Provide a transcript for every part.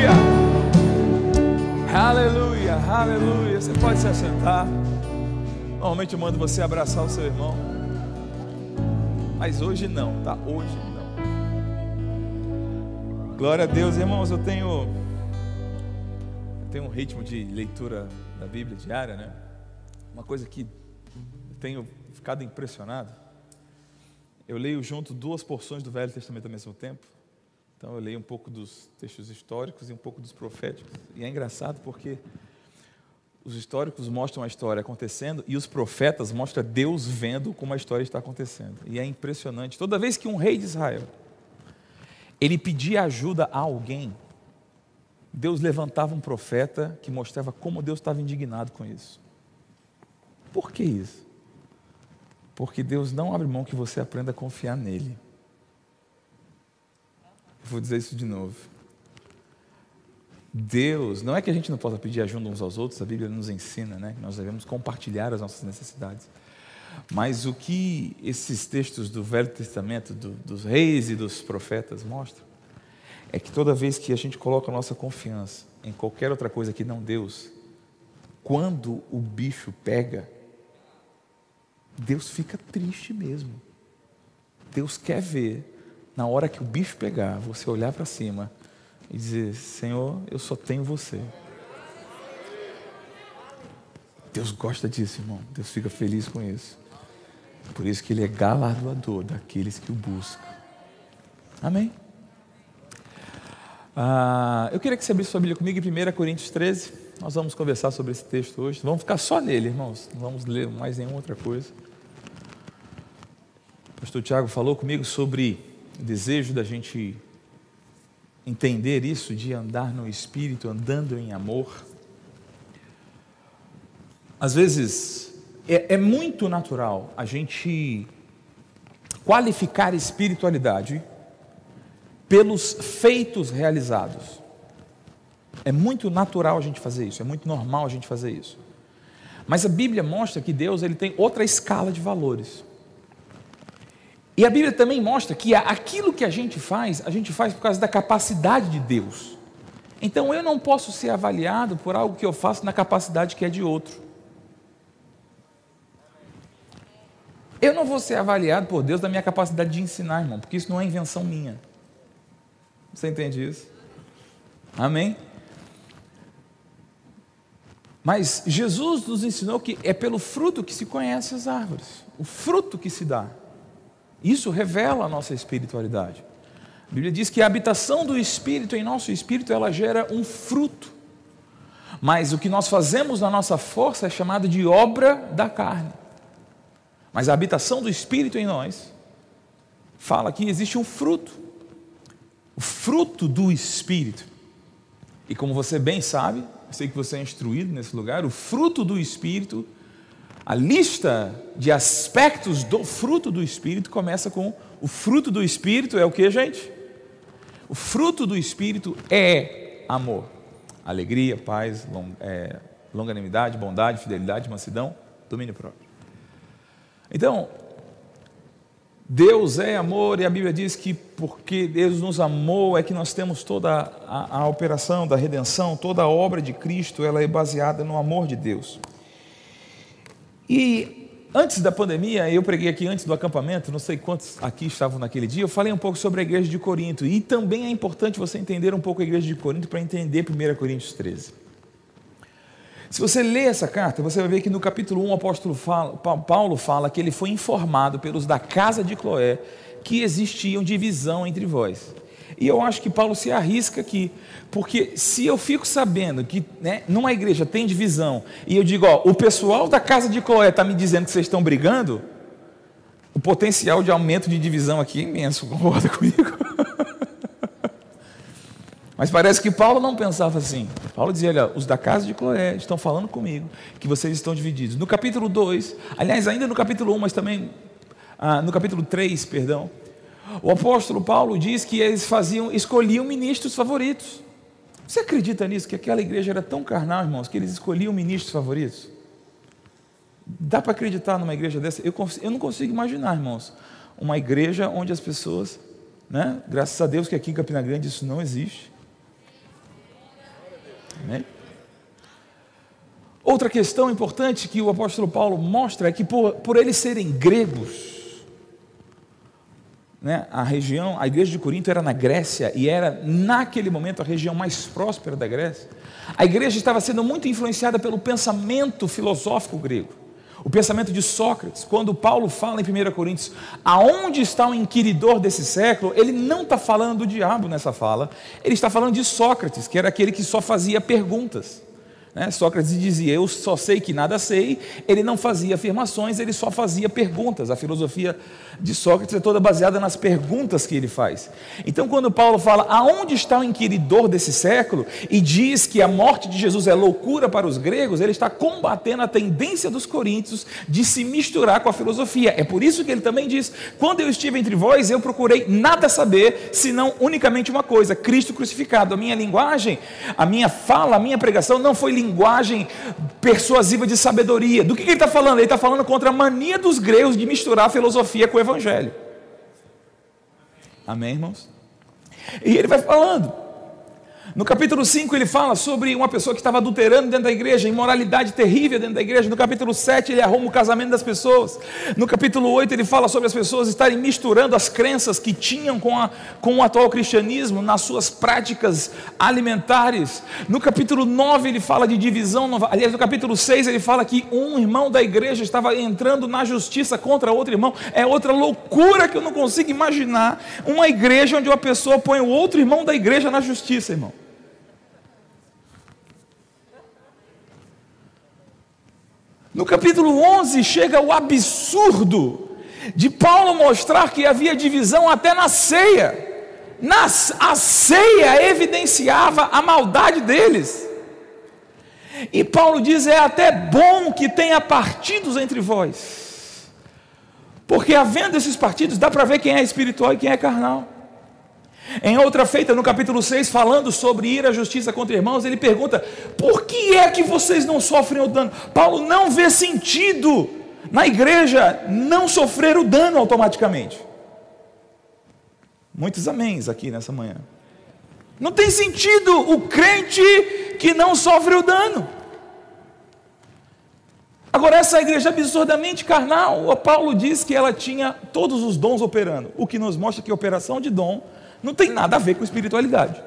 Aleluia! Aleluia, aleluia. Você pode se assentar. Normalmente eu mando você abraçar o seu irmão. Mas hoje não, tá? Hoje não. Glória a Deus, irmãos. Eu tenho, eu tenho um ritmo de leitura da Bíblia diária, né? Uma coisa que eu tenho ficado impressionado. Eu leio junto duas porções do Velho Testamento ao mesmo tempo. Então eu leio um pouco dos textos históricos e um pouco dos proféticos. E é engraçado porque os históricos mostram a história acontecendo e os profetas mostram Deus vendo como a história está acontecendo. E é impressionante. Toda vez que um rei de Israel ele pedia ajuda a alguém, Deus levantava um profeta que mostrava como Deus estava indignado com isso. Por que isso? Porque Deus não abre mão que você aprenda a confiar nele. Vou dizer isso de novo. Deus, não é que a gente não possa pedir ajuda uns aos outros, a Bíblia nos ensina, né? Nós devemos compartilhar as nossas necessidades. Mas o que esses textos do Velho Testamento, do, dos reis e dos profetas mostram, é que toda vez que a gente coloca a nossa confiança em qualquer outra coisa que não Deus, quando o bicho pega, Deus fica triste mesmo. Deus quer ver na hora que o bicho pegar, você olhar para cima e dizer: Senhor, eu só tenho você. Deus gosta disso, irmão. Deus fica feliz com isso. Por isso que Ele é galardoador daqueles que o buscam. Amém? Ah, eu queria que você abrisse sua Bíblia comigo em 1 Coríntios 13. Nós vamos conversar sobre esse texto hoje. Vamos ficar só nele, irmãos. Não vamos ler mais nenhuma outra coisa. O pastor Tiago falou comigo sobre desejo da gente entender isso, de andar no Espírito, andando em amor. Às vezes, é, é muito natural a gente qualificar espiritualidade pelos feitos realizados. É muito natural a gente fazer isso, é muito normal a gente fazer isso. Mas a Bíblia mostra que Deus ele tem outra escala de valores. E a Bíblia também mostra que aquilo que a gente faz, a gente faz por causa da capacidade de Deus. Então eu não posso ser avaliado por algo que eu faço na capacidade que é de outro. Eu não vou ser avaliado por Deus da minha capacidade de ensinar, irmão, porque isso não é invenção minha. Você entende isso? Amém? Mas Jesus nos ensinou que é pelo fruto que se conhece as árvores, o fruto que se dá. Isso revela a nossa espiritualidade. A Bíblia diz que a habitação do Espírito em nosso espírito ela gera um fruto. Mas o que nós fazemos na nossa força é chamado de obra da carne. Mas a habitação do Espírito em nós fala que existe um fruto. O fruto do Espírito. E como você bem sabe, eu sei que você é instruído nesse lugar, o fruto do Espírito a lista de aspectos do fruto do Espírito começa com o fruto do Espírito é o que, gente? O fruto do Espírito é amor, alegria, paz, long, é, longanimidade, bondade, fidelidade, mansidão, domínio próprio. Então, Deus é amor e a Bíblia diz que porque Deus nos amou é que nós temos toda a, a operação da redenção, toda a obra de Cristo, ela é baseada no amor de Deus. E antes da pandemia, eu preguei aqui antes do acampamento, não sei quantos aqui estavam naquele dia, eu falei um pouco sobre a igreja de Corinto. E também é importante você entender um pouco a igreja de Corinto para entender 1 Coríntios 13. Se você ler essa carta, você vai ver que no capítulo 1 o apóstolo fala, Paulo fala que ele foi informado pelos da casa de Cloé que existiam divisão entre vós. E eu acho que Paulo se arrisca aqui, porque se eu fico sabendo que né, numa igreja tem divisão, e eu digo, ó, o pessoal da casa de Cloé está me dizendo que vocês estão brigando, o potencial de aumento de divisão aqui é imenso, concorda comigo? Mas parece que Paulo não pensava assim. Paulo dizia: olha, os da casa de Cloé estão falando comigo que vocês estão divididos. No capítulo 2, aliás, ainda no capítulo 1, mas também ah, no capítulo 3, perdão, o apóstolo Paulo diz que eles faziam, escolhiam ministros favoritos. Você acredita nisso? Que aquela igreja era tão carnal, irmãos, que eles escolhiam ministros favoritos? Dá para acreditar numa igreja dessa? Eu, eu não consigo imaginar, irmãos, uma igreja onde as pessoas, né, graças a Deus que aqui em Campina Grande isso não existe. Amém? Outra questão importante que o apóstolo Paulo mostra é que por, por eles serem gregos, né, a região, a igreja de Corinto era na Grécia e era naquele momento a região mais próspera da Grécia. A igreja estava sendo muito influenciada pelo pensamento filosófico grego, o pensamento de Sócrates. Quando Paulo fala em 1 Coríntios, aonde está o inquiridor desse século, ele não está falando do diabo nessa fala, ele está falando de Sócrates, que era aquele que só fazia perguntas. Né? Sócrates dizia: Eu só sei que nada sei. Ele não fazia afirmações, ele só fazia perguntas. A filosofia de Sócrates é toda baseada nas perguntas que ele faz. Então, quando Paulo fala aonde está o inquiridor desse século e diz que a morte de Jesus é loucura para os gregos, ele está combatendo a tendência dos coríntios de se misturar com a filosofia. É por isso que ele também diz: Quando eu estive entre vós, eu procurei nada saber, senão unicamente uma coisa: Cristo crucificado. A minha linguagem, a minha fala, a minha pregação não foi linguagem persuasiva de sabedoria. Do que, que ele está falando? Ele está falando contra a mania dos gregos de misturar a filosofia com o evangelho. Amém, irmãos? E ele vai falando. No capítulo 5 ele fala sobre uma pessoa que estava adulterando dentro da igreja, imoralidade terrível dentro da igreja. No capítulo 7 ele arruma o casamento das pessoas. No capítulo 8 ele fala sobre as pessoas estarem misturando as crenças que tinham com, a, com o atual cristianismo nas suas práticas alimentares. No capítulo 9 ele fala de divisão. Aliás, no capítulo 6 ele fala que um irmão da igreja estava entrando na justiça contra outro irmão. É outra loucura que eu não consigo imaginar. Uma igreja onde uma pessoa põe o outro irmão da igreja na justiça, irmão. No capítulo 11 chega o absurdo de Paulo mostrar que havia divisão até na ceia. Na, a ceia evidenciava a maldade deles. E Paulo diz: é até bom que tenha partidos entre vós, porque havendo esses partidos, dá para ver quem é espiritual e quem é carnal. Em outra feita, no capítulo 6, falando sobre ir à justiça contra irmãos, ele pergunta: por que é que vocês não sofrem o dano? Paulo não vê sentido na igreja não sofrer o dano automaticamente. Muitos améns aqui nessa manhã. Não tem sentido o crente que não sofre o dano. Agora, essa igreja absurdamente carnal, Paulo diz que ela tinha todos os dons operando, o que nos mostra que operação de dom não tem nada a ver com espiritualidade.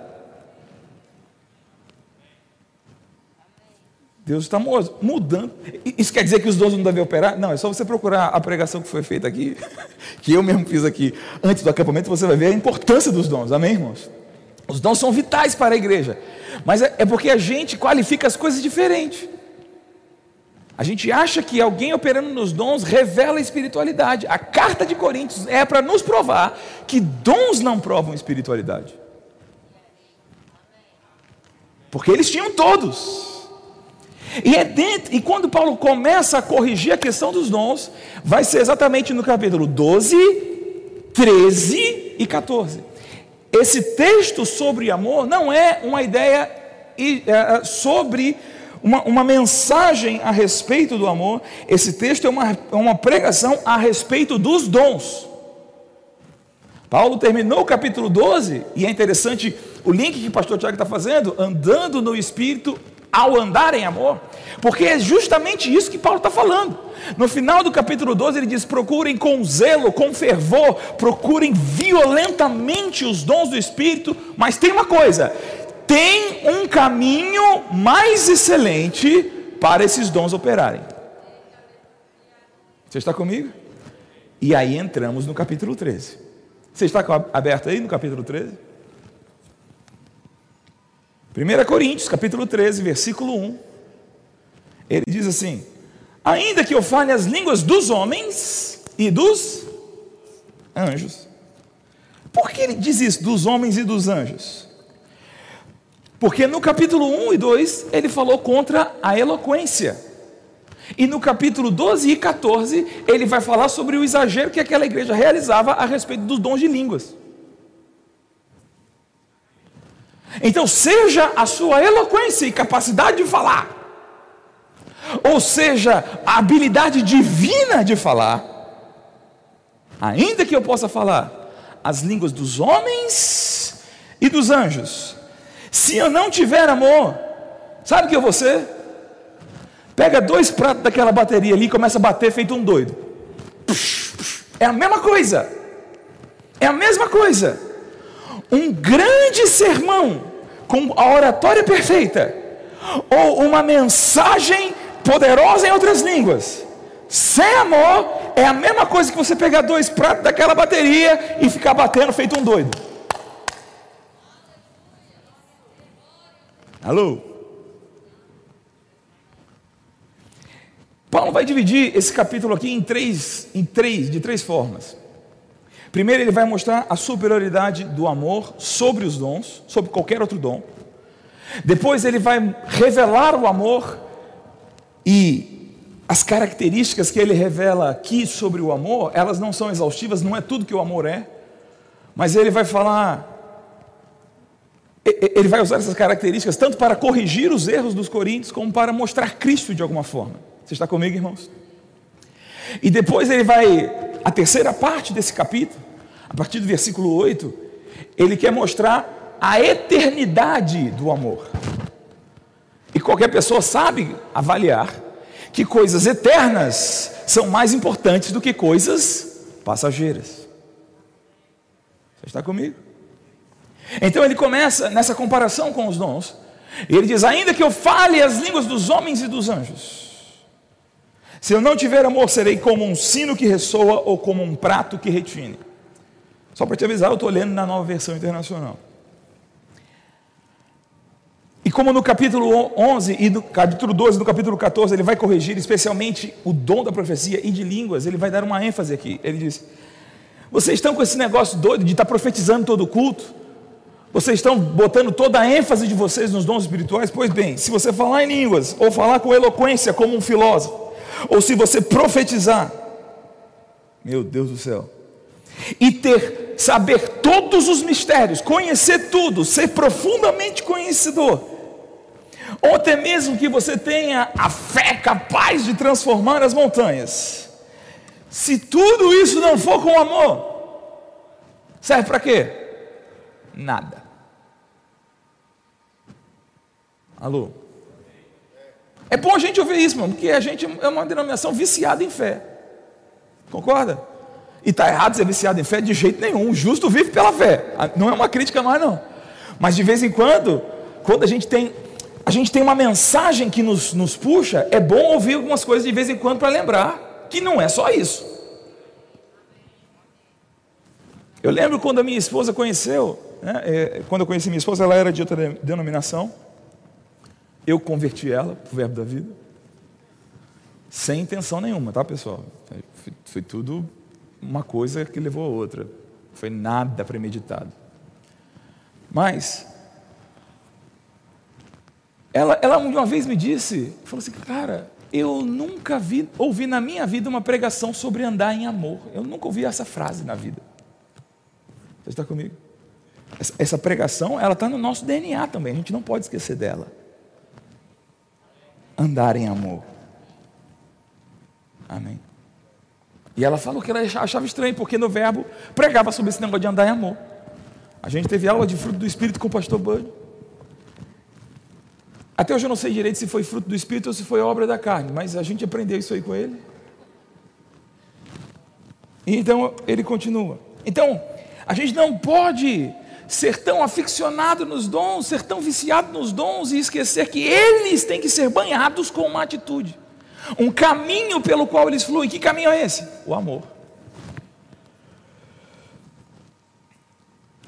Deus está mudando. Isso quer dizer que os dons não devem operar? Não, é só você procurar a pregação que foi feita aqui, que eu mesmo fiz aqui antes do acampamento, você vai ver a importância dos dons. Amém, irmãos? Os dons são vitais para a igreja, mas é, é porque a gente qualifica as coisas diferente. A gente acha que alguém operando nos dons revela espiritualidade. A carta de Coríntios é para nos provar que dons não provam espiritualidade. Porque eles tinham todos. E, é dentro, e quando Paulo começa a corrigir a questão dos dons, vai ser exatamente no capítulo 12, 13 e 14. Esse texto sobre amor não é uma ideia é, sobre uma, uma mensagem a respeito do amor, esse texto é uma, é uma pregação a respeito dos dons. Paulo terminou o capítulo 12, e é interessante o link que o pastor Tiago está fazendo, andando no Espírito ao andar em amor, porque é justamente isso que Paulo está falando. No final do capítulo 12, ele diz: procurem com zelo, com fervor, procurem violentamente os dons do Espírito, mas tem uma coisa: tem um caminho mais excelente para esses dons operarem. Você está comigo? E aí entramos no capítulo 13. Você está aberto aí no capítulo 13? 1 Coríntios, capítulo 13, versículo 1. Ele diz assim: Ainda que eu fale as línguas dos homens e dos anjos. Por que ele diz isso, dos homens e dos anjos? Porque no capítulo 1 e 2 ele falou contra a eloquência. E no capítulo 12 e 14 ele vai falar sobre o exagero que aquela igreja realizava a respeito dos dons de línguas. Então, seja a sua eloquência e capacidade de falar, ou seja, a habilidade divina de falar, ainda que eu possa falar as línguas dos homens e dos anjos, se eu não tiver amor, Sabe o que é você? Pega dois pratos daquela bateria ali e começa a bater feito um doido. É a mesma coisa. É a mesma coisa. Um grande sermão com a oratória perfeita ou uma mensagem poderosa em outras línguas. Sem amor é a mesma coisa que você pegar dois pratos daquela bateria e ficar batendo feito um doido. Alô? Paulo vai dividir esse capítulo aqui em três, em três, de três formas. Primeiro, ele vai mostrar a superioridade do amor sobre os dons, sobre qualquer outro dom. Depois, ele vai revelar o amor e as características que ele revela aqui sobre o amor, elas não são exaustivas, não é tudo que o amor é, mas ele vai falar, ele vai usar essas características tanto para corrigir os erros dos coríntios, como para mostrar Cristo de alguma forma. Você está comigo, irmãos? E depois ele vai a terceira parte desse capítulo, a partir do versículo 8, ele quer mostrar a eternidade do amor. E qualquer pessoa sabe avaliar que coisas eternas são mais importantes do que coisas passageiras. Você está comigo? Então ele começa nessa comparação com os dons, ele diz: Ainda que eu fale as línguas dos homens e dos anjos, se eu não tiver amor, serei como um sino que ressoa ou como um prato que retine. Só para te avisar, eu estou lendo na nova versão internacional. E como no capítulo 11 e no capítulo 12 e no capítulo 14 ele vai corrigir especialmente o dom da profecia e de línguas, ele vai dar uma ênfase aqui. Ele diz: Vocês estão com esse negócio doido de estar profetizando todo o culto? Vocês estão botando toda a ênfase de vocês nos dons espirituais? Pois bem, se você falar em línguas ou falar com eloquência como um filósofo, ou se você profetizar, meu Deus do céu, e ter, saber todos os mistérios, conhecer tudo, ser profundamente conhecedor, ou até mesmo que você tenha a fé capaz de transformar as montanhas, se tudo isso não for com amor, serve para quê? Nada. Alô? É bom a gente ouvir isso, irmão, porque a gente é uma denominação viciada em fé. Concorda? E está errado ser viciado em fé de jeito nenhum. O justo vive pela fé. Ah, não é uma crítica nós, não. Mas de vez em quando, quando a gente tem, a gente tem uma mensagem que nos, nos puxa, é bom ouvir algumas coisas de vez em quando para lembrar que não é só isso. Eu lembro quando a minha esposa conheceu, né, é, quando eu conheci minha esposa, ela era de outra denominação. Eu converti ela para o verbo da vida, sem intenção nenhuma, tá pessoal? Foi, foi tudo uma coisa que levou a outra, foi nada premeditado. Mas, ela, ela uma vez me disse, falou assim, cara, eu nunca vi, ouvi na minha vida uma pregação sobre andar em amor. Eu nunca ouvi essa frase na vida. Você está comigo? Essa, essa pregação, ela está no nosso DNA também, a gente não pode esquecer dela andar em amor. Amém. E ela falou que ela achava estranho, porque no verbo pregava sobre esse negócio de andar em amor. A gente teve aula de fruto do Espírito com o pastor Bud. Até hoje eu não sei direito se foi fruto do Espírito ou se foi obra da carne, mas a gente aprendeu isso aí com ele. E então ele continua. Então, a gente não pode ser tão aficionado nos dons, ser tão viciado nos dons e esquecer que eles têm que ser banhados com uma atitude, um caminho pelo qual eles fluem. Que caminho é esse? O amor.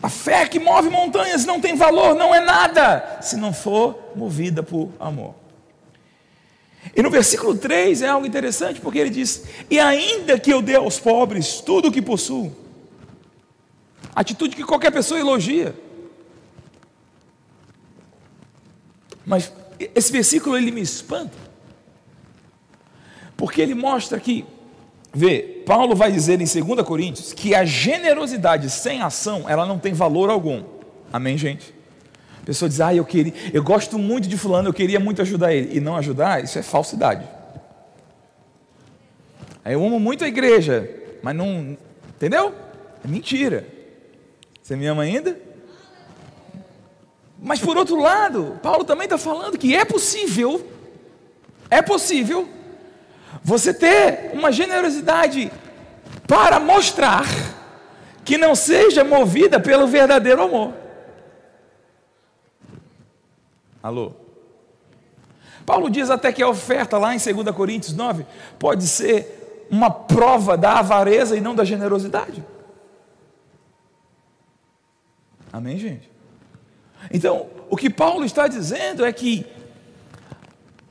A fé que move montanhas não tem valor, não é nada, se não for movida por amor. E no versículo 3 é algo interessante, porque ele diz: E ainda que eu dê aos pobres tudo o que possuo, Atitude que qualquer pessoa elogia. Mas esse versículo ele me espanta. Porque ele mostra que, vê, Paulo vai dizer em 2 Coríntios que a generosidade sem ação, ela não tem valor algum. Amém, gente? A pessoa diz: "Ah, eu queria, eu gosto muito de fulano, eu queria muito ajudar ele" e não ajudar, isso é falsidade. Eu amo muito a igreja, mas não, entendeu? É mentira. Você me ama ainda? Mas por outro lado, Paulo também está falando que é possível, é possível, você ter uma generosidade para mostrar que não seja movida pelo verdadeiro amor. Alô? Paulo diz até que a oferta lá em 2 Coríntios 9 pode ser uma prova da avareza e não da generosidade. Amém, gente? Então, o que Paulo está dizendo é que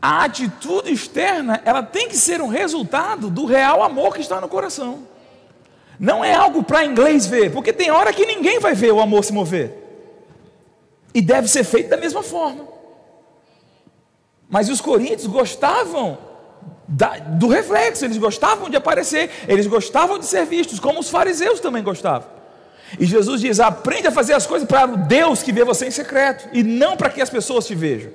a atitude externa, ela tem que ser um resultado do real amor que está no coração. Não é algo para inglês ver, porque tem hora que ninguém vai ver o amor se mover. E deve ser feito da mesma forma. Mas os coríntios gostavam da, do reflexo, eles gostavam de aparecer, eles gostavam de ser vistos, como os fariseus também gostavam. E Jesus diz: aprende a fazer as coisas para o Deus que vê você em secreto, e não para que as pessoas te vejam.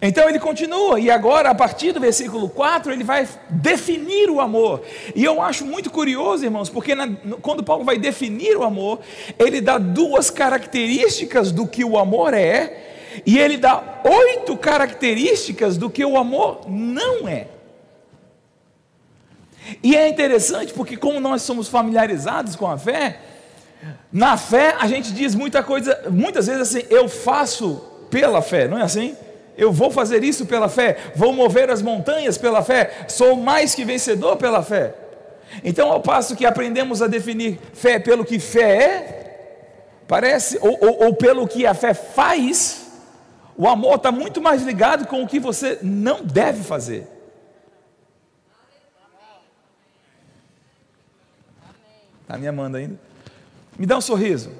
Então ele continua, e agora, a partir do versículo 4, ele vai definir o amor. E eu acho muito curioso, irmãos, porque na, quando Paulo vai definir o amor, ele dá duas características do que o amor é, e ele dá oito características do que o amor não é. E é interessante porque, como nós somos familiarizados com a fé, na fé a gente diz muita coisa, muitas vezes assim, eu faço pela fé, não é assim? Eu vou fazer isso pela fé, vou mover as montanhas pela fé, sou mais que vencedor pela fé. Então, ao passo que aprendemos a definir fé pelo que fé é, parece, ou, ou, ou pelo que a fé faz, o amor está muito mais ligado com o que você não deve fazer. Está me amando ainda? Me dá um sorriso.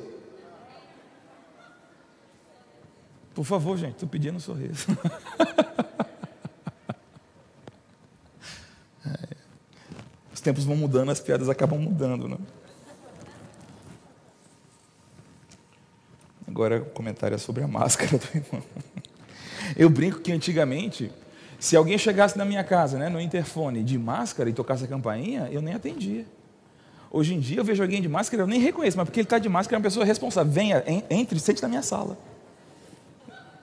Por favor, gente, estou pedindo um sorriso. É. Os tempos vão mudando, as piadas acabam mudando, né? Agora comentário é sobre a máscara do irmão. Eu brinco que antigamente, se alguém chegasse na minha casa, né, no interfone, de máscara e tocasse a campainha, eu nem atendia. Hoje em dia eu vejo alguém de máscara, eu nem reconheço, mas porque ele está de máscara é uma pessoa responsável. Venha, entre, sente na minha sala.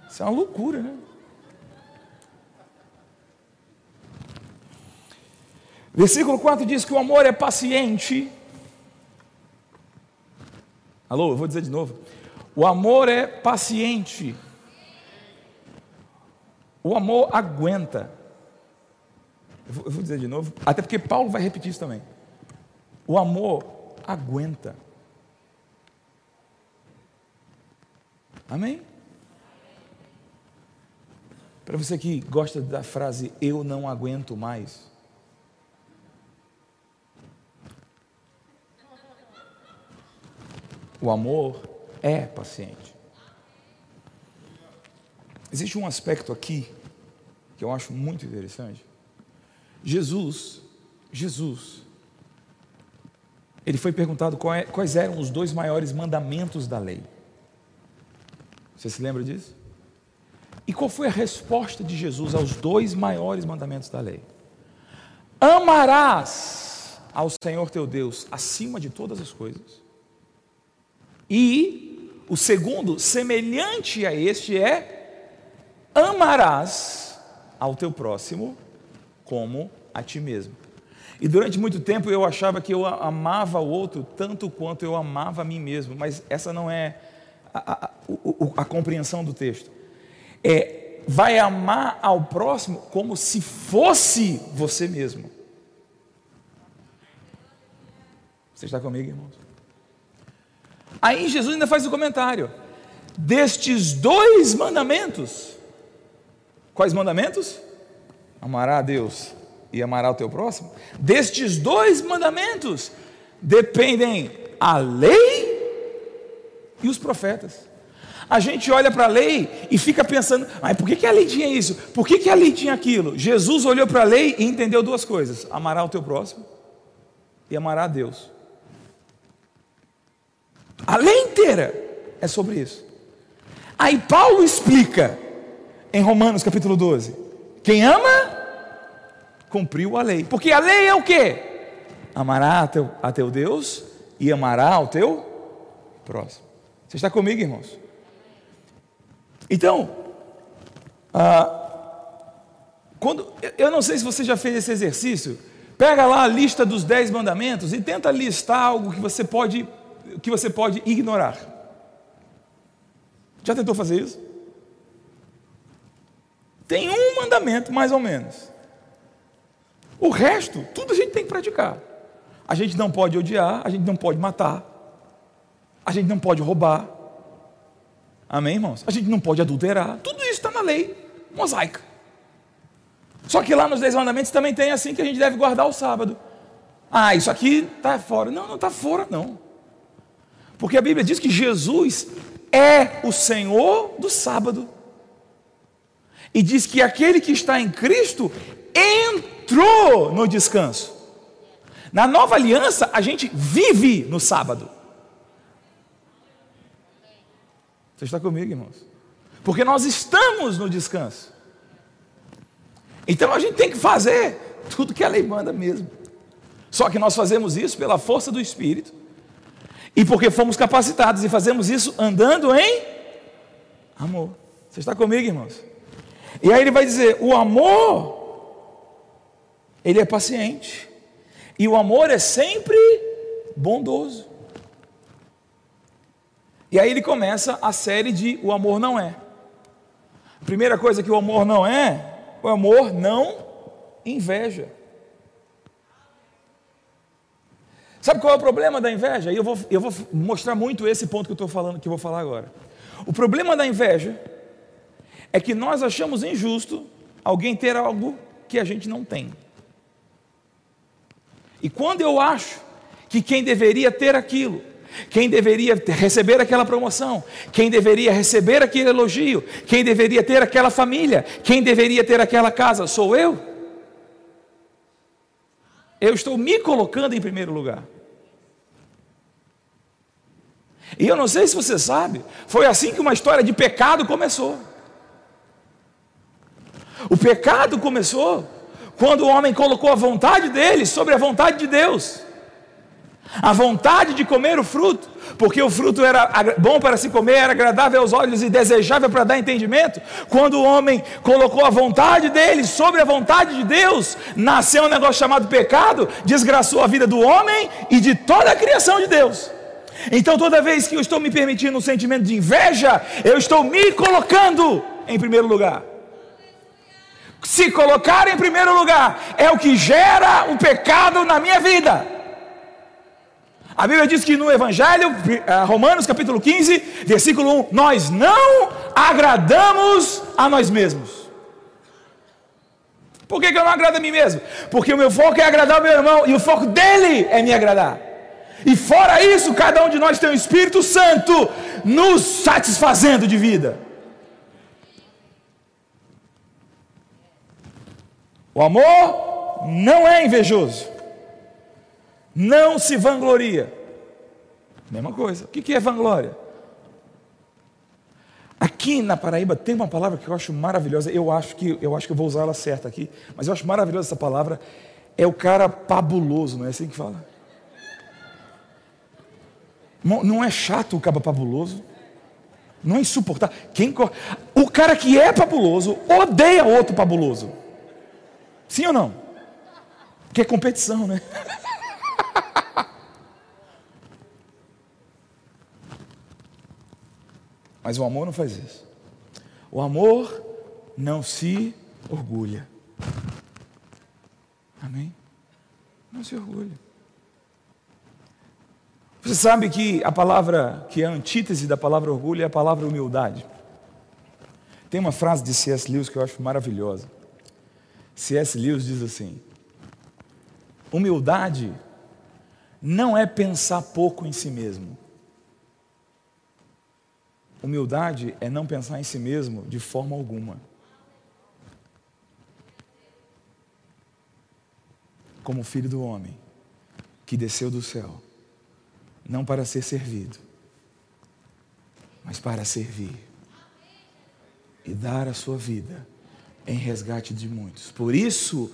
Isso é uma loucura, né? Versículo 4 diz que o amor é paciente. Alô, eu vou dizer de novo. O amor é paciente. O amor aguenta. Eu vou, dizer de novo, até porque Paulo vai repetir isso também. O amor aguenta. Amém? Para você que gosta da frase eu não aguento mais. O amor é paciente. Existe um aspecto aqui que eu acho muito interessante. Jesus, Jesus, ele foi perguntado é, quais eram os dois maiores mandamentos da lei. Você se lembra disso? E qual foi a resposta de Jesus aos dois maiores mandamentos da lei? Amarás ao Senhor teu Deus acima de todas as coisas. E o segundo, semelhante a este, é: amarás ao teu próximo como a ti mesmo. E durante muito tempo eu achava que eu amava o outro tanto quanto eu amava a mim mesmo, mas essa não é a, a, a, a compreensão do texto. É, vai amar ao próximo como se fosse você mesmo. Você está comigo, irmãos? Aí Jesus ainda faz o comentário: destes dois mandamentos, quais mandamentos? Amará a Deus e amará o teu próximo. Destes dois mandamentos dependem a lei e os profetas. A gente olha para a lei e fica pensando, mas por que, que a lei tinha isso? Por que, que a lei tinha aquilo? Jesus olhou para a lei e entendeu duas coisas: amará o teu próximo e amará a Deus. A lei inteira é sobre isso. Aí Paulo explica em Romanos capítulo 12: quem ama cumpriu a lei. Porque a lei é o que? Amará a teu, a teu Deus e amará ao teu próximo. Você está comigo, irmãos? Então, ah, quando, eu não sei se você já fez esse exercício, pega lá a lista dos dez mandamentos e tenta listar algo que você pode, que você pode ignorar. Já tentou fazer isso? Tem um mandamento, mais ou menos. O resto, tudo a gente tem que praticar. A gente não pode odiar, a gente não pode matar, a gente não pode roubar. Amém, irmãos? A gente não pode adulterar. Tudo isso está na lei mosaica. Só que lá nos Dez Mandamentos também tem assim que a gente deve guardar o sábado. Ah, isso aqui está fora. Não, não está fora, não. Porque a Bíblia diz que Jesus é o Senhor do sábado. E diz que aquele que está em Cristo entrou no descanso. Na nova aliança, a gente vive no sábado. Você está comigo, irmãos? Porque nós estamos no descanso. Então a gente tem que fazer tudo que a lei manda mesmo. Só que nós fazemos isso pela força do Espírito e porque fomos capacitados e fazemos isso andando em amor. Você está comigo, irmãos? E aí ele vai dizer: o amor, ele é paciente. E o amor é sempre bondoso. E aí ele começa a série de O Amor Não É. A primeira coisa que o amor não é, o amor não inveja. Sabe qual é o problema da inveja? E eu vou, eu vou mostrar muito esse ponto que eu estou falando, que eu vou falar agora. O problema da inveja é que nós achamos injusto alguém ter algo que a gente não tem. E quando eu acho que quem deveria ter aquilo, quem deveria receber aquela promoção, quem deveria receber aquele elogio, quem deveria ter aquela família, quem deveria ter aquela casa, sou eu? Eu estou me colocando em primeiro lugar. E eu não sei se você sabe, foi assim que uma história de pecado começou. O pecado começou quando o homem colocou a vontade dele sobre a vontade de Deus. A vontade de comer o fruto, porque o fruto era bom para se comer, era agradável aos olhos e desejável para dar entendimento. Quando o homem colocou a vontade dele sobre a vontade de Deus, nasceu um negócio chamado pecado, desgraçou a vida do homem e de toda a criação de Deus. Então, toda vez que eu estou me permitindo um sentimento de inveja, eu estou me colocando em primeiro lugar se colocar em primeiro lugar é o que gera o pecado na minha vida. A Bíblia diz que no Evangelho, eh, Romanos capítulo 15, versículo 1, nós não agradamos a nós mesmos. Por que, eu não agrado a mim mesmo? Porque o meu foco é agradar o meu irmão e o foco dele é me agradar. E fora isso, cada um de nós tem o Espírito Santo nos satisfazendo de vida. O amor não é invejoso, não se vangloria. Mesma coisa. O que é vanglória? Aqui na Paraíba tem uma palavra que eu acho maravilhosa. Eu acho que eu acho que eu vou usar ela certa aqui, mas eu acho maravilhosa essa palavra. É o cara pabuloso, não é assim que fala? Não é chato o cara pabuloso. Não é insuportável. Quem, o cara que é pabuloso odeia outro pabuloso. Sim ou não? Porque é competição, né? Mas o amor não faz isso. O amor não se orgulha. Amém? Não se orgulha. Você sabe que a palavra que é a antítese da palavra orgulho é a palavra humildade. Tem uma frase de C.S. Lewis que eu acho maravilhosa. C.S. Lewis diz assim: humildade não é pensar pouco em si mesmo. Humildade é não pensar em si mesmo de forma alguma. Como filho do homem que desceu do céu, não para ser servido, mas para servir e dar a sua vida em resgate de muitos. Por isso,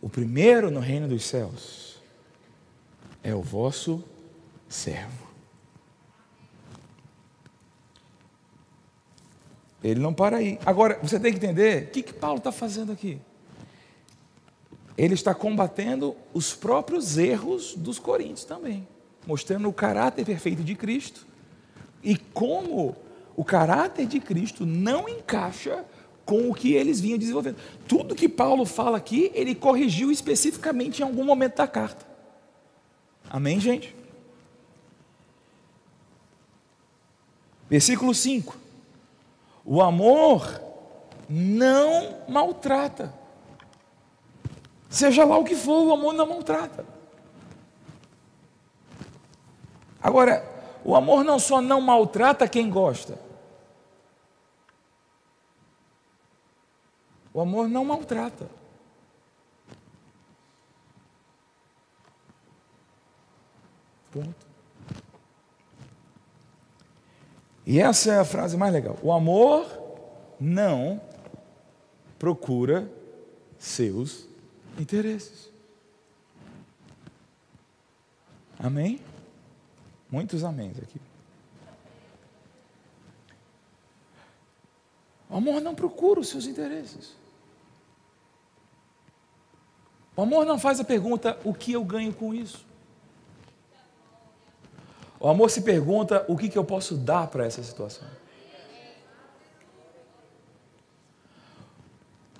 o primeiro no reino dos céus é o vosso servo. Ele não para aí. Agora, você tem que entender o que, que Paulo está fazendo aqui. Ele está combatendo os próprios erros dos coríntios também, mostrando o caráter perfeito de Cristo e como o caráter de Cristo não encaixa com o que eles vinham desenvolvendo. Tudo que Paulo fala aqui, ele corrigiu especificamente em algum momento da carta. Amém, gente? Versículo 5. O amor não maltrata. Seja lá o que for, o amor não maltrata. Agora, o amor não só não maltrata quem gosta. O amor não maltrata. Ponto. E essa é a frase mais legal. O amor não procura seus interesses. Amém? Muitos améns aqui. O amor não procura os seus interesses. O amor não faz a pergunta: o que eu ganho com isso? O amor se pergunta: o que, que eu posso dar para essa situação?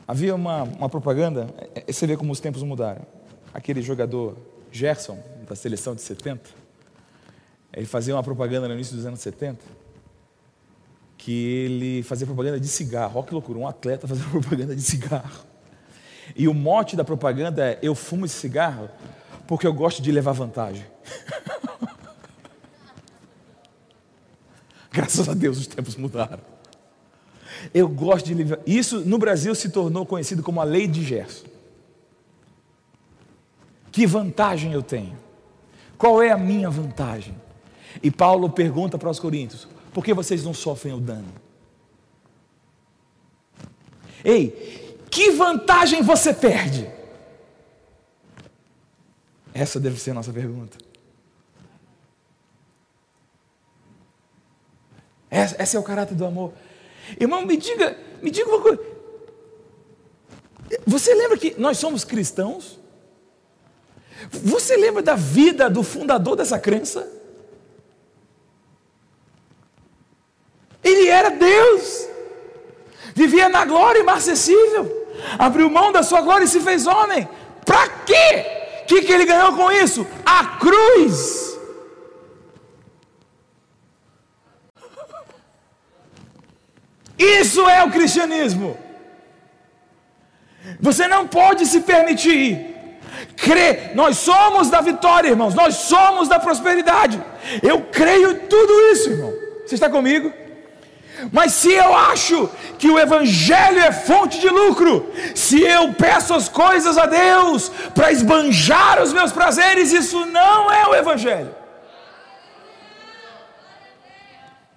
Havia uma, uma propaganda, é, é, você vê como os tempos mudaram. Aquele jogador Gerson, da seleção de 70, ele fazia uma propaganda no início dos anos 70, que ele fazia propaganda de cigarro. Olha que loucura, um atleta fazendo propaganda de cigarro. E o mote da propaganda é: Eu fumo esse cigarro porque eu gosto de levar vantagem. Graças a Deus os tempos mudaram. Eu gosto de livrar. Isso no Brasil se tornou conhecido como a lei de Gerson. Que vantagem eu tenho? Qual é a minha vantagem? E Paulo pergunta para os coríntios: por que vocês não sofrem o dano? Ei, que vantagem você perde? Essa deve ser a nossa pergunta. Esse é o caráter do amor. Irmão, me diga, me diga uma coisa. Você lembra que nós somos cristãos? Você lembra da vida do fundador dessa crença? Ele era Deus, vivia na glória imacessível, abriu mão da sua glória e se fez homem. Para quê? O que, que ele ganhou com isso? A cruz. Isso é o cristianismo. Você não pode se permitir crer. Nós somos da vitória, irmãos. Nós somos da prosperidade. Eu creio em tudo isso, irmão. Você está comigo? Mas se eu acho que o Evangelho é fonte de lucro, se eu peço as coisas a Deus para esbanjar os meus prazeres, isso não é o Evangelho.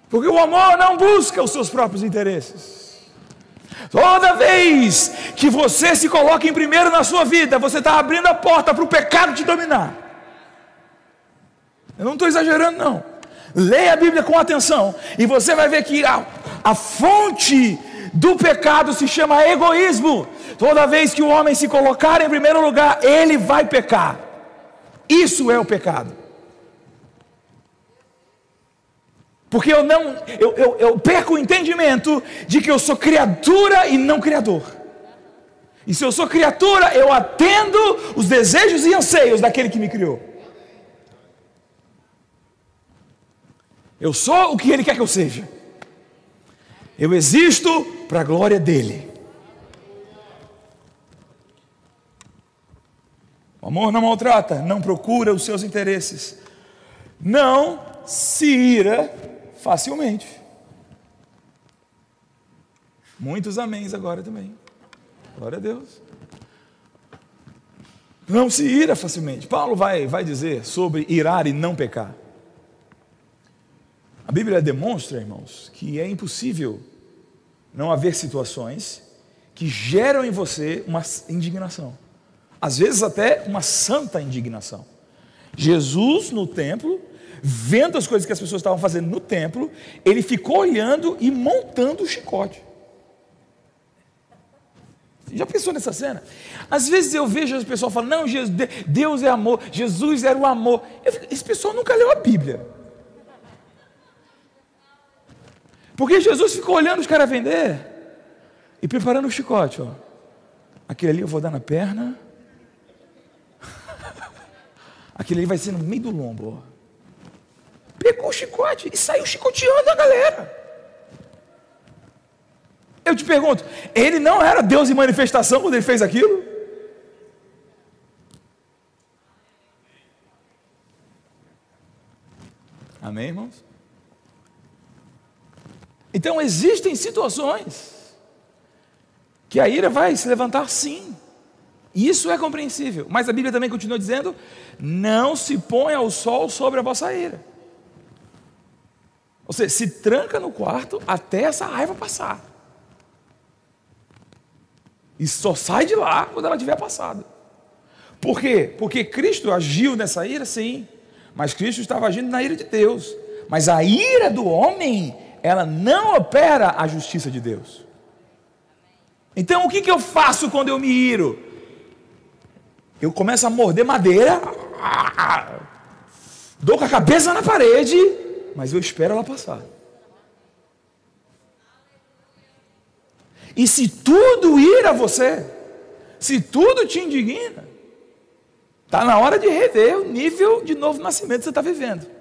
Porque o amor não busca os seus próprios interesses. Toda vez que você se coloca em primeiro na sua vida, você está abrindo a porta para o pecado te dominar. Eu não estou exagerando, não. Leia a Bíblia com atenção e você vai ver que a, a fonte do pecado se chama egoísmo. Toda vez que o homem se colocar em primeiro lugar, ele vai pecar. Isso é o pecado. Porque eu não, eu, eu, eu perco o entendimento de que eu sou criatura e não criador. E se eu sou criatura, eu atendo os desejos e anseios daquele que me criou. Eu sou o que ele quer que eu seja. Eu existo para a glória dele. O amor não maltrata, não procura os seus interesses, não se ira facilmente. Muitos améns agora também. Glória a Deus. Não se ira facilmente. Paulo vai, vai dizer sobre irar e não pecar. A Bíblia demonstra, irmãos, que é impossível não haver situações que geram em você uma indignação. Às vezes até uma santa indignação. Jesus no templo vendo as coisas que as pessoas estavam fazendo no templo, ele ficou olhando e montando o chicote. Já pensou nessa cena? Às vezes eu vejo as pessoas falando, não, Jesus, Deus é amor, Jesus era o amor. Fico, esse pessoal nunca leu a Bíblia. Porque Jesus ficou olhando os caras vender e preparando o chicote. Ó. Aquele ali eu vou dar na perna. Aquele ali vai ser no meio do lombo. Ó. Pegou o chicote e saiu chicoteando a galera. Eu te pergunto, ele não era Deus em manifestação quando ele fez aquilo? Amém, irmãos? Então existem situações que a ira vai se levantar sim. Isso é compreensível. Mas a Bíblia também continua dizendo: não se ponha o sol sobre a vossa ira. Ou seja, se tranca no quarto até essa raiva passar. E só sai de lá quando ela tiver passado. Por quê? Porque Cristo agiu nessa ira, sim. Mas Cristo estava agindo na ira de Deus. Mas a ira do homem, ela não opera a justiça de Deus. Então o que, que eu faço quando eu me iro? Eu começo a morder madeira, dou com a cabeça na parede, mas eu espero ela passar. E se tudo ir a você, se tudo te indigna, está na hora de rever o nível de novo nascimento que você está vivendo.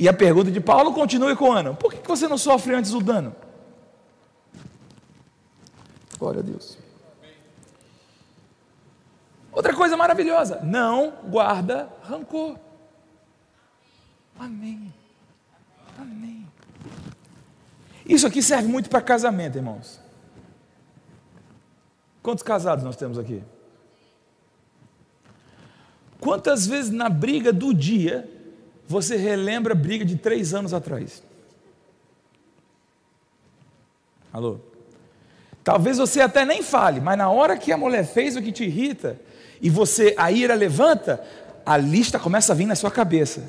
E a pergunta de Paulo continua ecoando: por que você não sofre antes o dano? Glória a Deus. Outra coisa maravilhosa: não guarda rancor. Amém. Amém. Isso aqui serve muito para casamento, irmãos. Quantos casados nós temos aqui? Quantas vezes na briga do dia você relembra a briga de três anos atrás? Alô? Talvez você até nem fale, mas na hora que a mulher fez o que te irrita e você a ira levanta, a lista começa a vir na sua cabeça.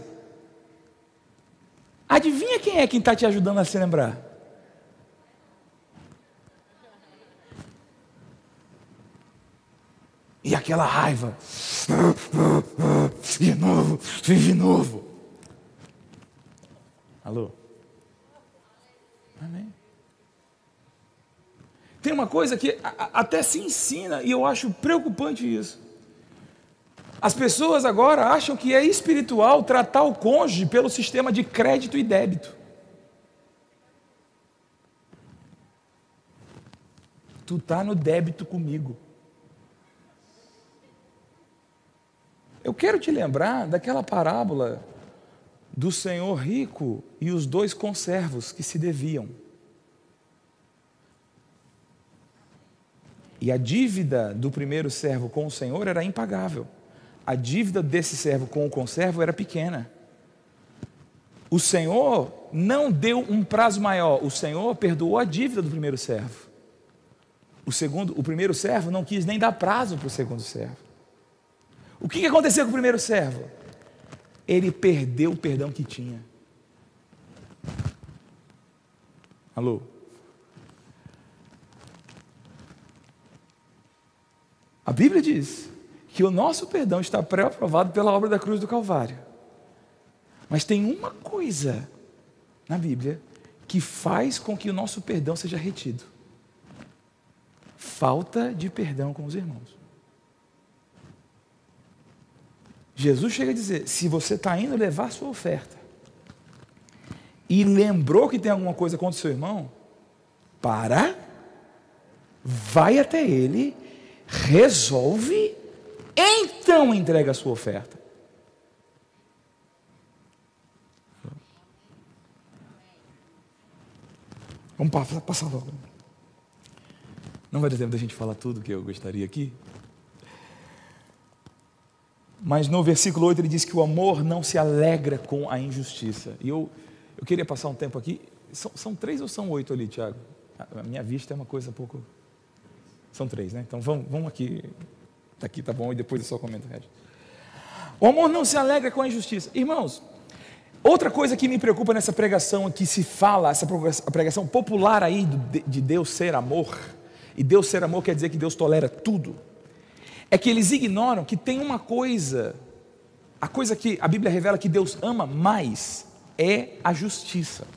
Adivinha quem é quem está te ajudando a se lembrar? E aquela raiva. De novo, de novo. Alô? Amém. Tem uma coisa que até se ensina, e eu acho preocupante isso. As pessoas agora acham que é espiritual tratar o cônjuge pelo sistema de crédito e débito. Tu está no débito comigo. Eu quero te lembrar daquela parábola do senhor rico e os dois conservos que se deviam. E a dívida do primeiro servo com o senhor era impagável. A dívida desse servo com o conservo era pequena. O senhor não deu um prazo maior, o senhor perdoou a dívida do primeiro servo. O segundo, o primeiro servo não quis nem dar prazo para o segundo servo. O que aconteceu com o primeiro servo? Ele perdeu o perdão que tinha. Alô? A Bíblia diz que o nosso perdão está pré-aprovado pela obra da cruz do Calvário. Mas tem uma coisa na Bíblia que faz com que o nosso perdão seja retido: falta de perdão com os irmãos. Jesus chega a dizer: se você está indo levar sua oferta e lembrou que tem alguma coisa contra o seu irmão, para, vai até ele, resolve, então entrega a sua oferta. Vamos passar logo. Não vai ter tempo da gente falar tudo que eu gostaria aqui. Mas no versículo 8 ele diz que o amor não se alegra com a injustiça. E eu, eu queria passar um tempo aqui. São, são três ou são oito ali, Tiago? A minha vista é uma coisa pouco. São três, né? Então vamos, vamos aqui. Tá aqui, tá bom, e depois eu só comento o resto. O amor não se alegra com a injustiça. Irmãos, outra coisa que me preocupa nessa pregação que se fala, essa pregação popular aí de Deus ser amor, e Deus ser amor quer dizer que Deus tolera tudo, é que eles ignoram que tem uma coisa, a coisa que a Bíblia revela que Deus ama mais é a justiça.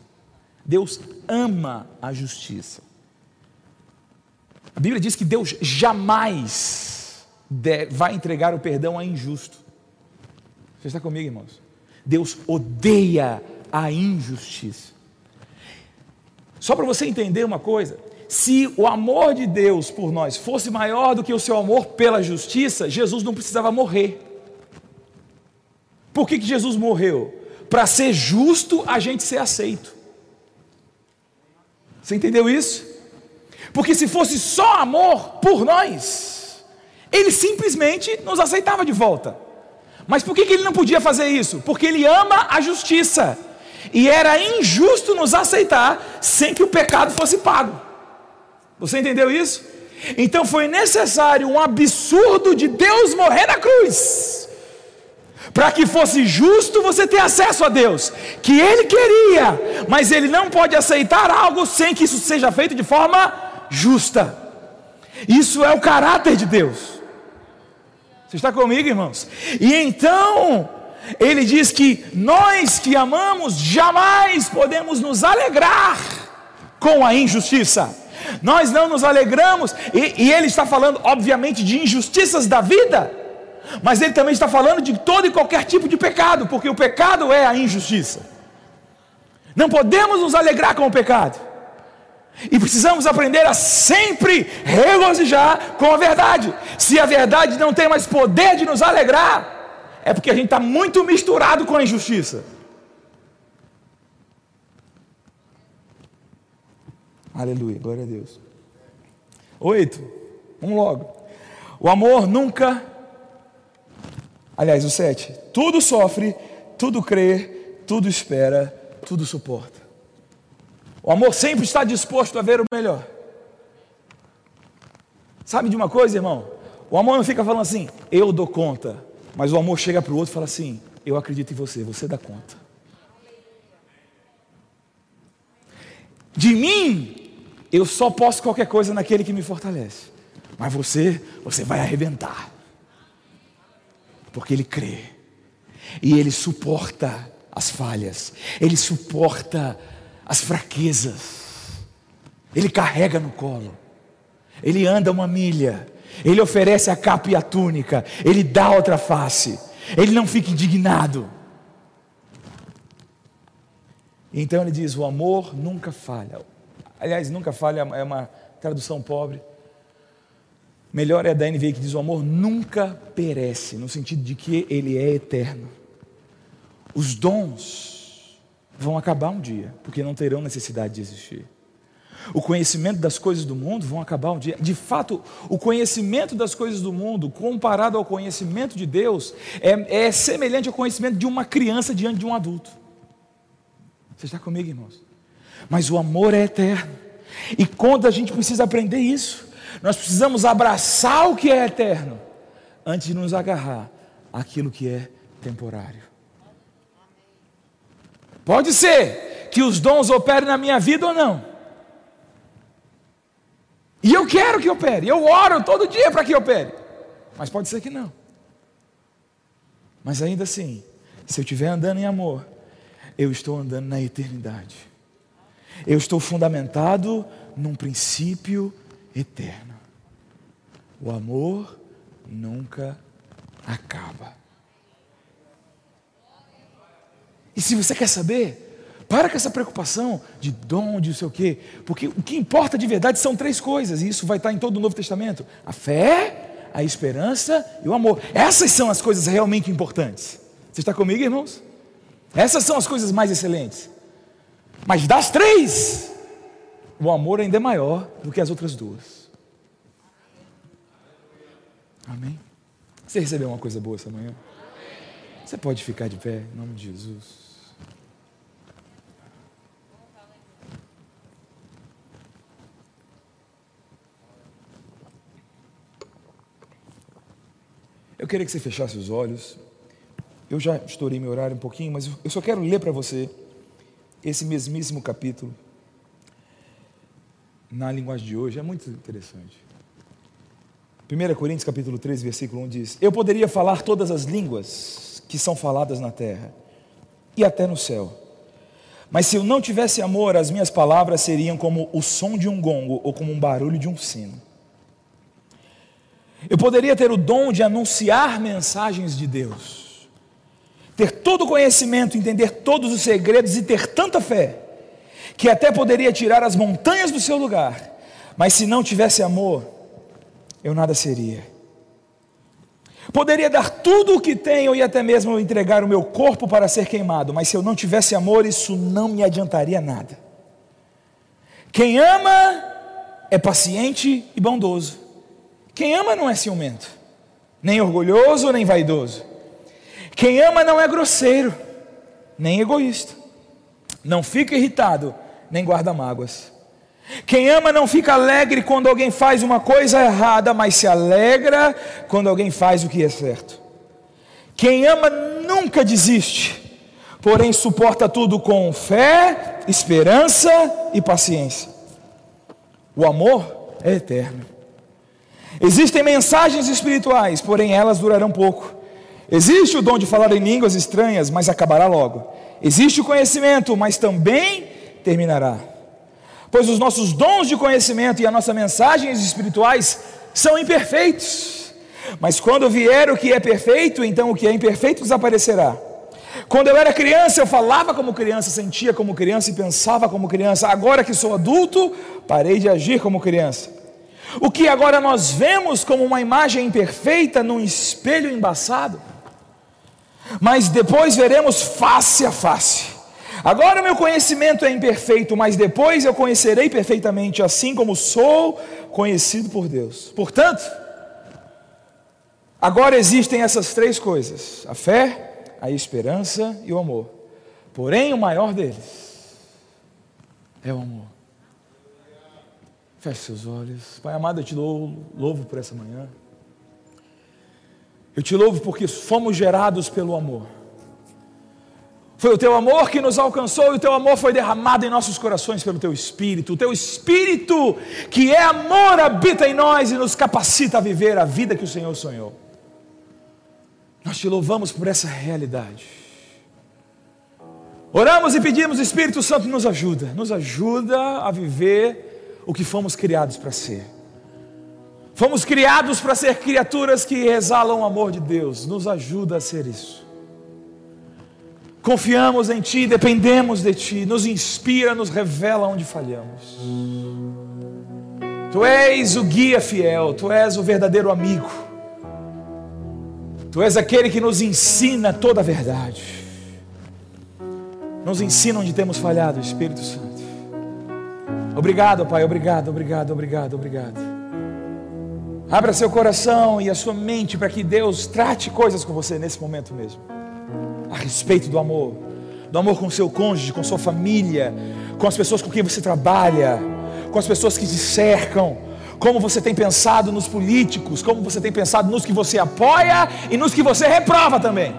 Deus ama a justiça. A Bíblia diz que Deus jamais vai entregar o perdão a injusto. Você está comigo, irmãos? Deus odeia a injustiça. Só para você entender uma coisa: se o amor de Deus por nós fosse maior do que o seu amor pela justiça, Jesus não precisava morrer. Por que, que Jesus morreu? Para ser justo, a gente ser aceito. Você entendeu isso? Porque se fosse só amor por nós, ele simplesmente nos aceitava de volta. Mas por que, que ele não podia fazer isso? Porque ele ama a justiça. E era injusto nos aceitar sem que o pecado fosse pago. Você entendeu isso? Então foi necessário um absurdo de Deus morrer na cruz para que fosse justo você ter acesso a Deus, que Ele queria, mas Ele não pode aceitar algo sem que isso seja feito de forma justa. Isso é o caráter de Deus. Você está comigo, irmãos? E então, Ele diz que nós que amamos jamais podemos nos alegrar com a injustiça. Nós não nos alegramos, e, e Ele está falando, obviamente, de injustiças da vida mas ele também está falando de todo e qualquer tipo de pecado, porque o pecado é a injustiça. Não podemos nos alegrar com o pecado. E precisamos aprender a sempre regozijar com a verdade. Se a verdade não tem mais poder de nos alegrar, é porque a gente está muito misturado com a injustiça. Aleluia, glória a Deus. Oito, vamos logo. O amor nunca Aliás, o 7. Tudo sofre, tudo crê, tudo espera, tudo suporta. O amor sempre está disposto a ver o melhor. Sabe de uma coisa, irmão? O amor não fica falando assim, eu dou conta. Mas o amor chega para o outro e fala assim: eu acredito em você, você dá conta. De mim, eu só posso qualquer coisa naquele que me fortalece. Mas você, você vai arrebentar porque ele crê. E ele suporta as falhas, ele suporta as fraquezas, ele carrega no colo, ele anda uma milha, ele oferece a capa e a túnica, ele dá outra face, ele não fica indignado. Então ele diz: o amor nunca falha. Aliás, nunca falha é uma tradução pobre. Melhor é da NVI que diz: o amor nunca perece, no sentido de que ele é eterno. Os dons vão acabar um dia, porque não terão necessidade de existir. O conhecimento das coisas do mundo vão acabar um dia. De fato, o conhecimento das coisas do mundo, comparado ao conhecimento de Deus, é, é semelhante ao conhecimento de uma criança diante de um adulto. Você está comigo, irmãos? Mas o amor é eterno. E quando a gente precisa aprender isso, nós precisamos abraçar o que é eterno antes de nos agarrar àquilo que é temporário. Pode ser que os dons operem na minha vida ou não. E eu quero que opere, eu oro todo dia para que opere. Mas pode ser que não. Mas ainda assim, se eu estiver andando em amor, eu estou andando na eternidade. Eu estou fundamentado num princípio eterno. O amor nunca acaba. E se você quer saber, para com essa preocupação de dom, de não sei o quê, porque o que importa de verdade são três coisas, e isso vai estar em todo o Novo Testamento: a fé, a esperança e o amor. Essas são as coisas realmente importantes. Você está comigo, irmãos? Essas são as coisas mais excelentes. Mas das três, o amor ainda é maior do que as outras duas. Amém? Você recebeu uma coisa boa essa manhã? Você pode ficar de pé, em nome de Jesus. Eu queria que você fechasse os olhos Eu já estourei meu horário um pouquinho, mas eu só quero ler para você esse mesmíssimo capítulo na linguagem de hoje. É muito interessante. 1 Coríntios capítulo 3, versículo 1 diz: Eu poderia falar todas as línguas que são faladas na terra e até no céu. Mas se eu não tivesse amor, as minhas palavras seriam como o som de um gongo ou como um barulho de um sino. Eu poderia ter o dom de anunciar mensagens de Deus, ter todo o conhecimento, entender todos os segredos e ter tanta fé, que até poderia tirar as montanhas do seu lugar, mas se não tivesse amor, eu nada seria. Poderia dar tudo o que tenho e até mesmo entregar o meu corpo para ser queimado, mas se eu não tivesse amor, isso não me adiantaria nada. Quem ama é paciente e bondoso. Quem ama não é ciumento, nem orgulhoso, nem vaidoso. Quem ama não é grosseiro, nem egoísta. Não fica irritado, nem guarda mágoas. Quem ama não fica alegre quando alguém faz uma coisa errada, mas se alegra quando alguém faz o que é certo. Quem ama nunca desiste, porém suporta tudo com fé, esperança e paciência. O amor é eterno. Existem mensagens espirituais, porém elas durarão pouco. Existe o dom de falar em línguas estranhas, mas acabará logo. Existe o conhecimento, mas também terminará. Pois os nossos dons de conhecimento e as nossas mensagens espirituais são imperfeitos. Mas quando vier o que é perfeito, então o que é imperfeito desaparecerá. Quando eu era criança, eu falava como criança, sentia como criança e pensava como criança. Agora que sou adulto, parei de agir como criança. O que agora nós vemos como uma imagem imperfeita num espelho embaçado, mas depois veremos face a face. Agora meu conhecimento é imperfeito, mas depois eu conhecerei perfeitamente, assim como sou conhecido por Deus. Portanto, agora existem essas três coisas: a fé, a esperança e o amor. Porém, o maior deles é o amor. Feche seus olhos. Pai amado, eu te louvo, louvo por essa manhã. Eu te louvo porque fomos gerados pelo amor. Foi o teu amor que nos alcançou e o teu amor foi derramado em nossos corações pelo teu espírito. O teu espírito, que é amor, habita em nós e nos capacita a viver a vida que o Senhor sonhou. Nós te louvamos por essa realidade. Oramos e pedimos, Espírito Santo, nos ajuda, nos ajuda a viver o que fomos criados para ser. Fomos criados para ser criaturas que exalam o amor de Deus. Nos ajuda a ser isso. Confiamos em Ti, dependemos de Ti, nos inspira, nos revela onde falhamos. Tu és o guia fiel, Tu és o verdadeiro amigo. Tu és aquele que nos ensina toda a verdade. Nos ensina onde temos falhado, Espírito Santo. Obrigado, Pai, obrigado, obrigado, obrigado, obrigado. Abra seu coração e a sua mente para que Deus trate coisas com você nesse momento mesmo. A respeito do amor, do amor com seu cônjuge, com sua família, com as pessoas com quem você trabalha, com as pessoas que te cercam. Como você tem pensado nos políticos, como você tem pensado nos que você apoia e nos que você reprova também.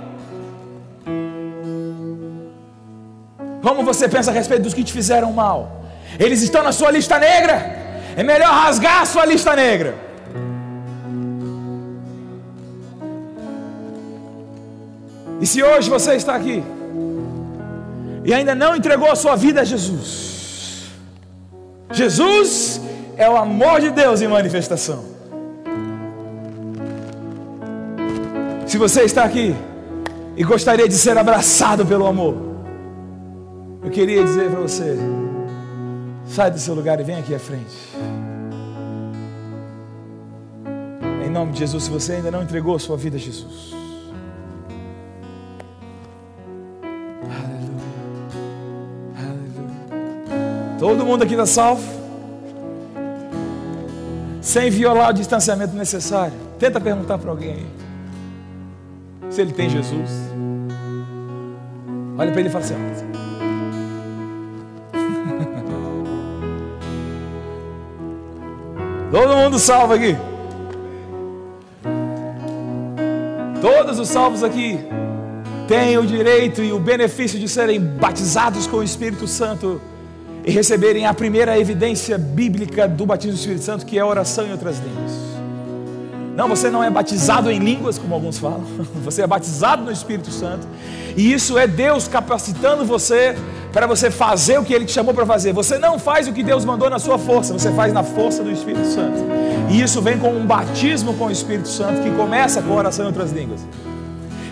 Como você pensa a respeito dos que te fizeram mal. Eles estão na sua lista negra. É melhor rasgar a sua lista negra. E se hoje você está aqui e ainda não entregou a sua vida a Jesus, Jesus é o amor de Deus em manifestação. Se você está aqui e gostaria de ser abraçado pelo amor, eu queria dizer para você: Sai do seu lugar e vem aqui à frente. Em nome de Jesus, se você ainda não entregou a sua vida a Jesus. Todo mundo aqui está salvo? Sem violar o distanciamento necessário. Tenta perguntar para alguém aí. Se ele tem Jesus. Olha para ele e fala assim: Todo mundo salvo aqui. Todos os salvos aqui. têm o direito e o benefício de serem batizados com o Espírito Santo e receberem a primeira evidência bíblica do batismo do Espírito Santo, que é a oração em outras línguas. Não, você não é batizado em línguas, como alguns falam, você é batizado no Espírito Santo, e isso é Deus capacitando você para você fazer o que Ele te chamou para fazer. Você não faz o que Deus mandou na sua força, você faz na força do Espírito Santo. E isso vem com um batismo com o Espírito Santo que começa com a oração em outras línguas.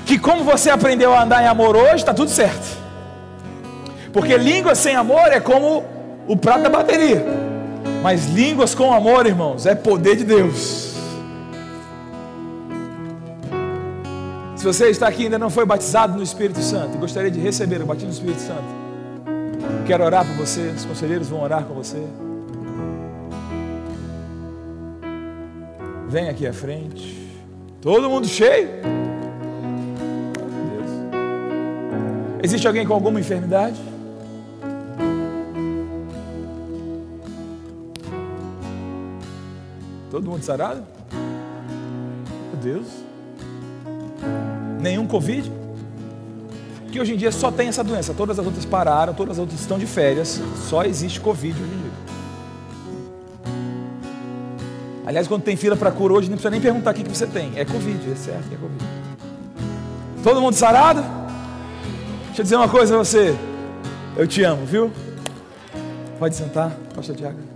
Que como você aprendeu a andar em amor hoje, está tudo certo. Porque línguas sem amor é como o prato da bateria. Mas línguas com amor, irmãos, é poder de Deus. Se você está aqui e ainda não foi batizado no Espírito Santo gostaria de receber o batismo do Espírito Santo, quero orar por você, os conselheiros vão orar com você. Vem aqui à frente. Todo mundo cheio? Deus. Existe alguém com alguma enfermidade? Todo mundo sarado? Meu Deus. Nenhum Covid? Que hoje em dia só tem essa doença. Todas as outras pararam, todas as outras estão de férias. Só existe Covid hoje em dia. Aliás, quando tem fila para cura hoje, não precisa nem perguntar o que você tem. É Covid, é certo é Covid. Todo mundo sarado? Deixa eu dizer uma coisa a você. Eu te amo, viu? Pode sentar, Pastor Tiago.